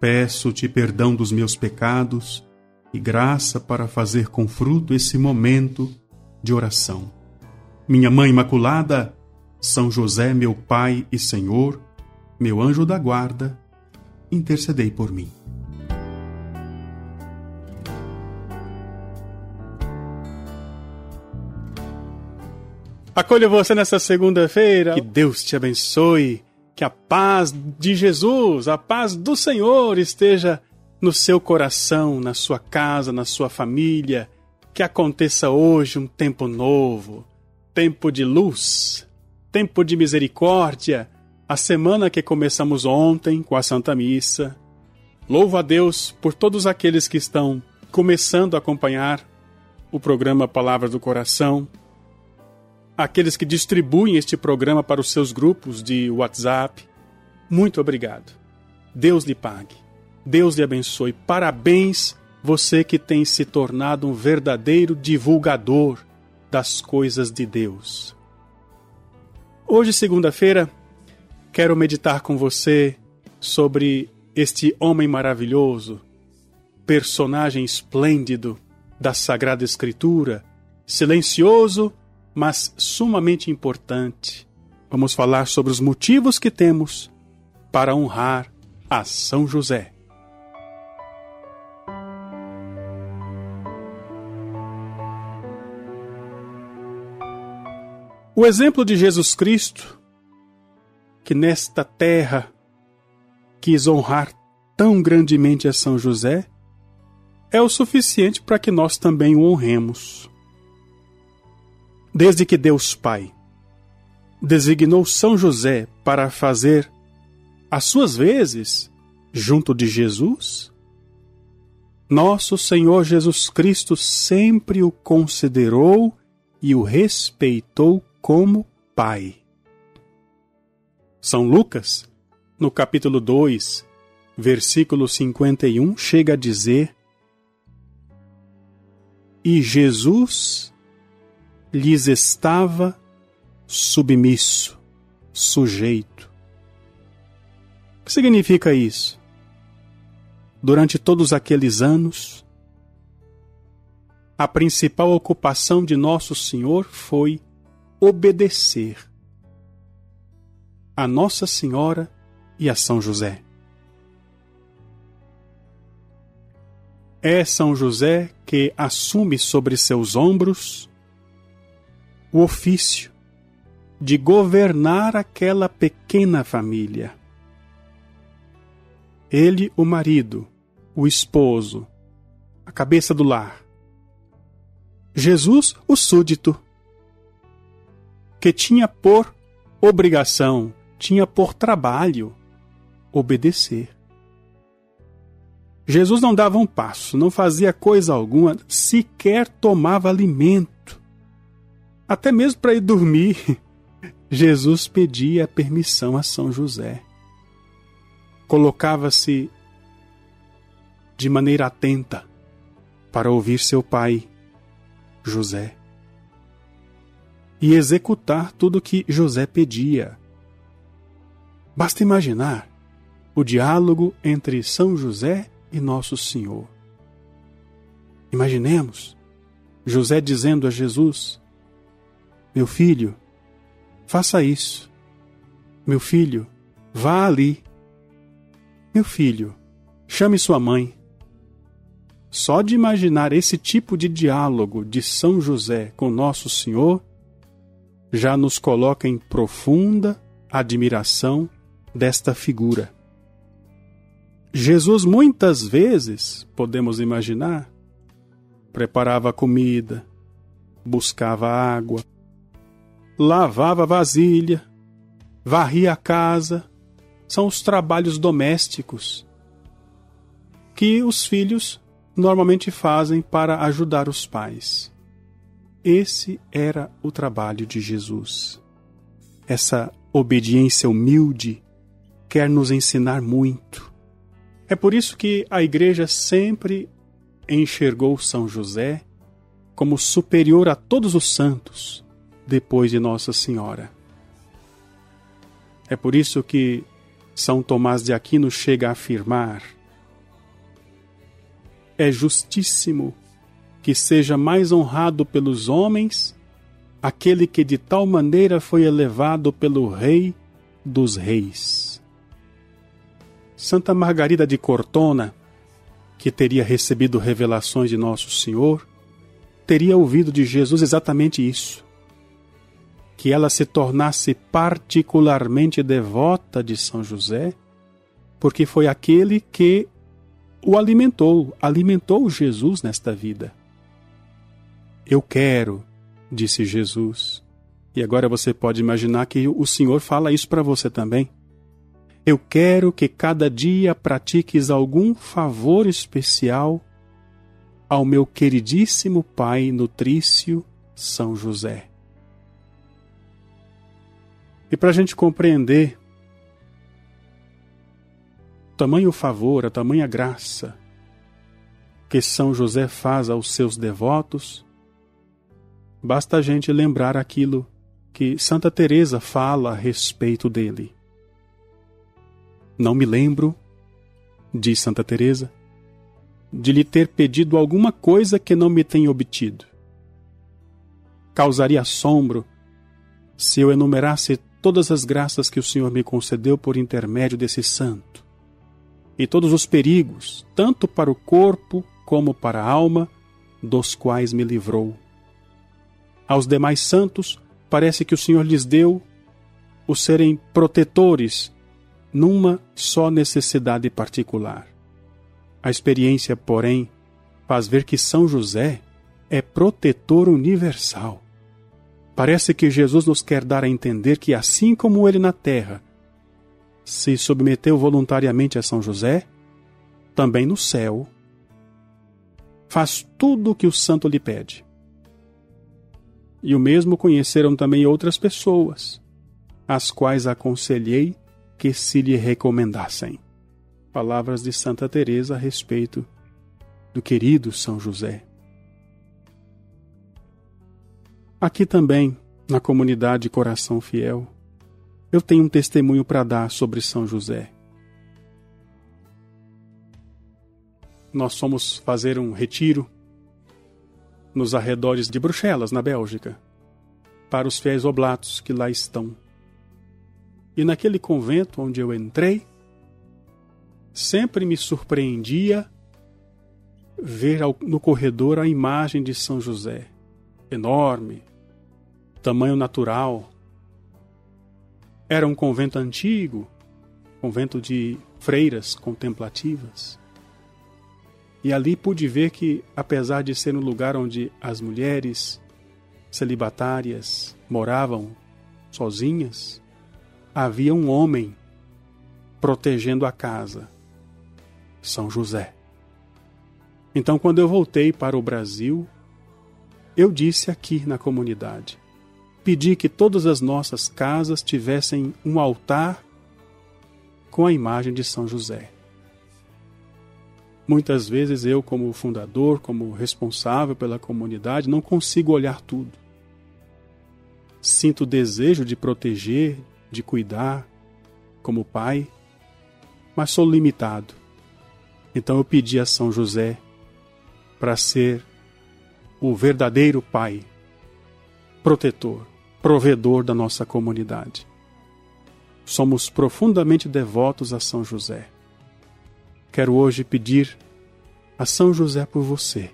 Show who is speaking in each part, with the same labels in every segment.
Speaker 1: Peço-te perdão dos meus pecados e graça para fazer com fruto esse momento de oração. Minha Mãe Imaculada, São José, meu Pai e Senhor, meu anjo da guarda, intercedei por mim. Acolho você nessa segunda-feira. Que Deus te abençoe. Que a paz de Jesus, a paz do Senhor esteja no seu coração, na sua casa, na sua família. Que aconteça hoje um tempo novo, tempo de luz, tempo de misericórdia. A semana que começamos ontem com a Santa Missa. Louvo a Deus por todos aqueles que estão começando a acompanhar o programa Palavra do Coração aqueles que distribuem este programa para os seus grupos de WhatsApp. Muito obrigado. Deus lhe pague. Deus lhe abençoe. Parabéns, você que tem se tornado um verdadeiro divulgador das coisas de Deus. Hoje, segunda-feira, quero meditar com você sobre este homem maravilhoso, personagem esplêndido da Sagrada Escritura, silencioso mas sumamente importante. Vamos falar sobre os motivos que temos para honrar a São José. O exemplo de Jesus Cristo, que nesta terra quis honrar tão grandemente a São José, é o suficiente para que nós também o honremos. Desde que Deus Pai designou São José para fazer as suas vezes junto de Jesus, nosso Senhor Jesus Cristo sempre o considerou e o respeitou como Pai. São Lucas, no capítulo 2, versículo 51, chega a dizer: E Jesus lhes estava submisso, sujeito. O que significa isso? Durante todos aqueles anos, a principal ocupação de Nosso Senhor foi obedecer a Nossa Senhora e a São José. É São José que assume sobre seus ombros o ofício de governar aquela pequena família. Ele, o marido, o esposo, a cabeça do lar. Jesus, o súdito, que tinha por obrigação, tinha por trabalho obedecer. Jesus não dava um passo, não fazia coisa alguma, sequer tomava alimento até mesmo para ir dormir, Jesus pedia permissão a São José. Colocava-se de maneira atenta para ouvir seu pai, José, e executar tudo o que José pedia. Basta imaginar o diálogo entre São José e Nosso Senhor. Imaginemos José dizendo a Jesus: meu filho, faça isso. Meu filho, vá ali. Meu filho, chame sua mãe. Só de imaginar esse tipo de diálogo de São José com Nosso Senhor já nos coloca em profunda admiração desta figura. Jesus muitas vezes, podemos imaginar, preparava comida, buscava água, lavava a vasilha, varria a casa, são os trabalhos domésticos que os filhos normalmente fazem para ajudar os pais. Esse era o trabalho de Jesus. Essa obediência humilde quer nos ensinar muito. É por isso que a Igreja sempre enxergou São José como superior a todos os santos, depois de Nossa Senhora. É por isso que São Tomás de Aquino chega a afirmar: é justíssimo que seja mais honrado pelos homens aquele que de tal maneira foi elevado pelo Rei dos Reis. Santa Margarida de Cortona, que teria recebido revelações de Nosso Senhor, teria ouvido de Jesus exatamente isso: que ela se tornasse particularmente devota de São José, porque foi aquele que o alimentou, alimentou Jesus nesta vida. Eu quero, disse Jesus. E agora você pode imaginar que o Senhor fala isso para você também. Eu quero que cada dia pratiques algum favor especial ao meu queridíssimo Pai nutrício São José. E para a gente compreender o tamanho favor, a tamanha graça que São José faz aos seus devotos, Basta a gente lembrar aquilo que Santa Teresa fala a respeito dele. Não me lembro, diz Santa Teresa, de lhe ter pedido alguma coisa que não me tenha obtido. Causaria assombro se eu enumerasse todas as graças que o Senhor me concedeu por intermédio desse santo, e todos os perigos, tanto para o corpo como para a alma, dos quais me livrou. Aos demais santos, parece que o Senhor lhes deu o serem protetores numa só necessidade particular. A experiência, porém, faz ver que São José é protetor universal. Parece que Jesus nos quer dar a entender que, assim como ele na terra se submeteu voluntariamente a São José, também no céu faz tudo o que o santo lhe pede. E o mesmo conheceram também outras pessoas, as quais aconselhei que se lhe recomendassem. Palavras de Santa Teresa a respeito do querido São José. Aqui também, na comunidade Coração Fiel, eu tenho um testemunho para dar sobre São José. Nós fomos fazer um retiro nos arredores de Bruxelas, na Bélgica, para os fiéis oblatos que lá estão. E naquele convento onde eu entrei, sempre me surpreendia ver no corredor a imagem de São José, enorme, tamanho natural. Era um convento antigo, convento de freiras contemplativas. E ali pude ver que, apesar de ser um lugar onde as mulheres celibatárias moravam sozinhas, havia um homem protegendo a casa, São José. Então, quando eu voltei para o Brasil, eu disse aqui na comunidade: pedi que todas as nossas casas tivessem um altar com a imagem de São José. Muitas vezes eu, como fundador, como responsável pela comunidade, não consigo olhar tudo. Sinto o desejo de proteger, de cuidar, como pai, mas sou limitado. Então eu pedi a São José para ser o verdadeiro pai, protetor, provedor da nossa comunidade. Somos profundamente devotos a São José. Quero hoje pedir a São José por você,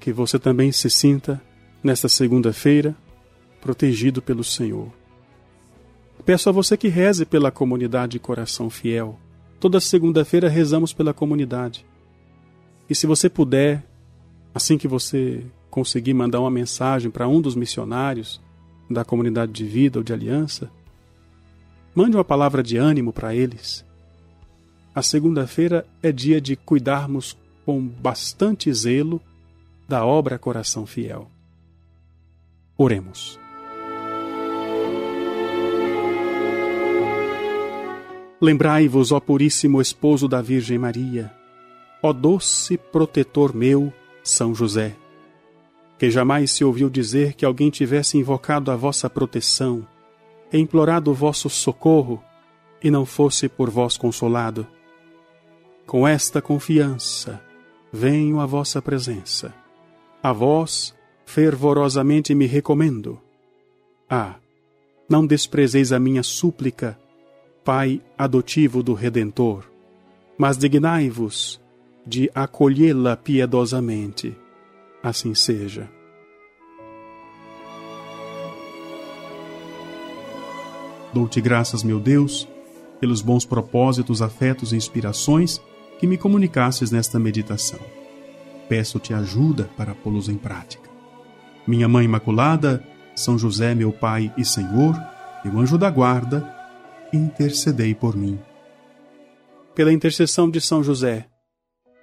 Speaker 1: que você também se sinta, nesta segunda-feira, protegido pelo Senhor. Peço a você que reze pela comunidade Coração Fiel. Toda segunda-feira rezamos pela comunidade. E se você puder, assim que você conseguir mandar uma mensagem para um dos missionários da comunidade de vida ou de aliança, mande uma palavra de ânimo para eles a segunda-feira é dia de cuidarmos com bastante zelo da obra Coração Fiel. Oremos. Lembrai-vos, ó Puríssimo Esposo da Virgem Maria, ó doce protetor meu, São José, que jamais se ouviu dizer que alguém tivesse invocado a vossa proteção, e implorado o vosso socorro, e não fosse por vós consolado. Com esta confiança, venho à vossa presença. A vós, fervorosamente me recomendo. Ah, não desprezeis a minha súplica, Pai adotivo do Redentor, mas dignai-vos de acolhê-la piedosamente. Assim seja. Dou-te graças, meu Deus, pelos bons propósitos, afetos e inspirações que me comunicasses nesta meditação. Peço-te ajuda para pô-los em prática. Minha Mãe Imaculada, São José, meu Pai e Senhor, meu anjo da guarda, intercedei por mim. Pela intercessão de São José,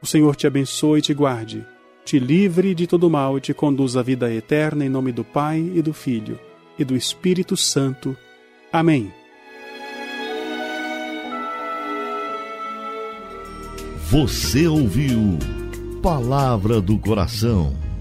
Speaker 1: o Senhor te abençoe e te guarde, te livre de todo mal e te conduza à vida eterna em nome do Pai e do Filho e do Espírito Santo. Amém.
Speaker 2: Você ouviu Palavra do Coração